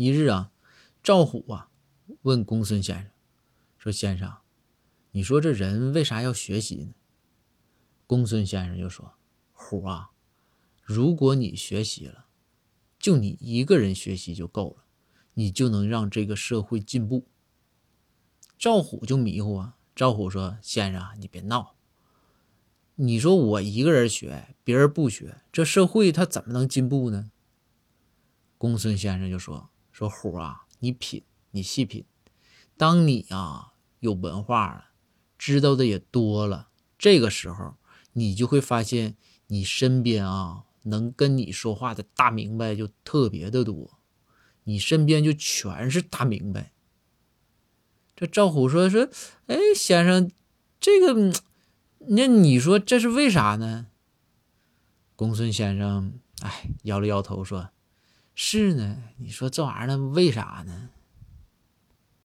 一日啊，赵虎啊问公孙先生说：“先生，你说这人为啥要学习呢？”公孙先生就说：“虎啊，如果你学习了，就你一个人学习就够了，你就能让这个社会进步。”赵虎就迷糊啊。赵虎说：“先生，你别闹。你说我一个人学，别人不学，这社会它怎么能进步呢？”公孙先生就说：“说虎啊，你品，你细品。当你啊有文化了，知道的也多了，这个时候你就会发现，你身边啊能跟你说话的大明白就特别的多，你身边就全是大明白。”这赵虎说：“说，哎，先生，这个，那你说这是为啥呢？”公孙先生，哎，摇了摇头说：“是呢，你说这玩意儿，为啥呢？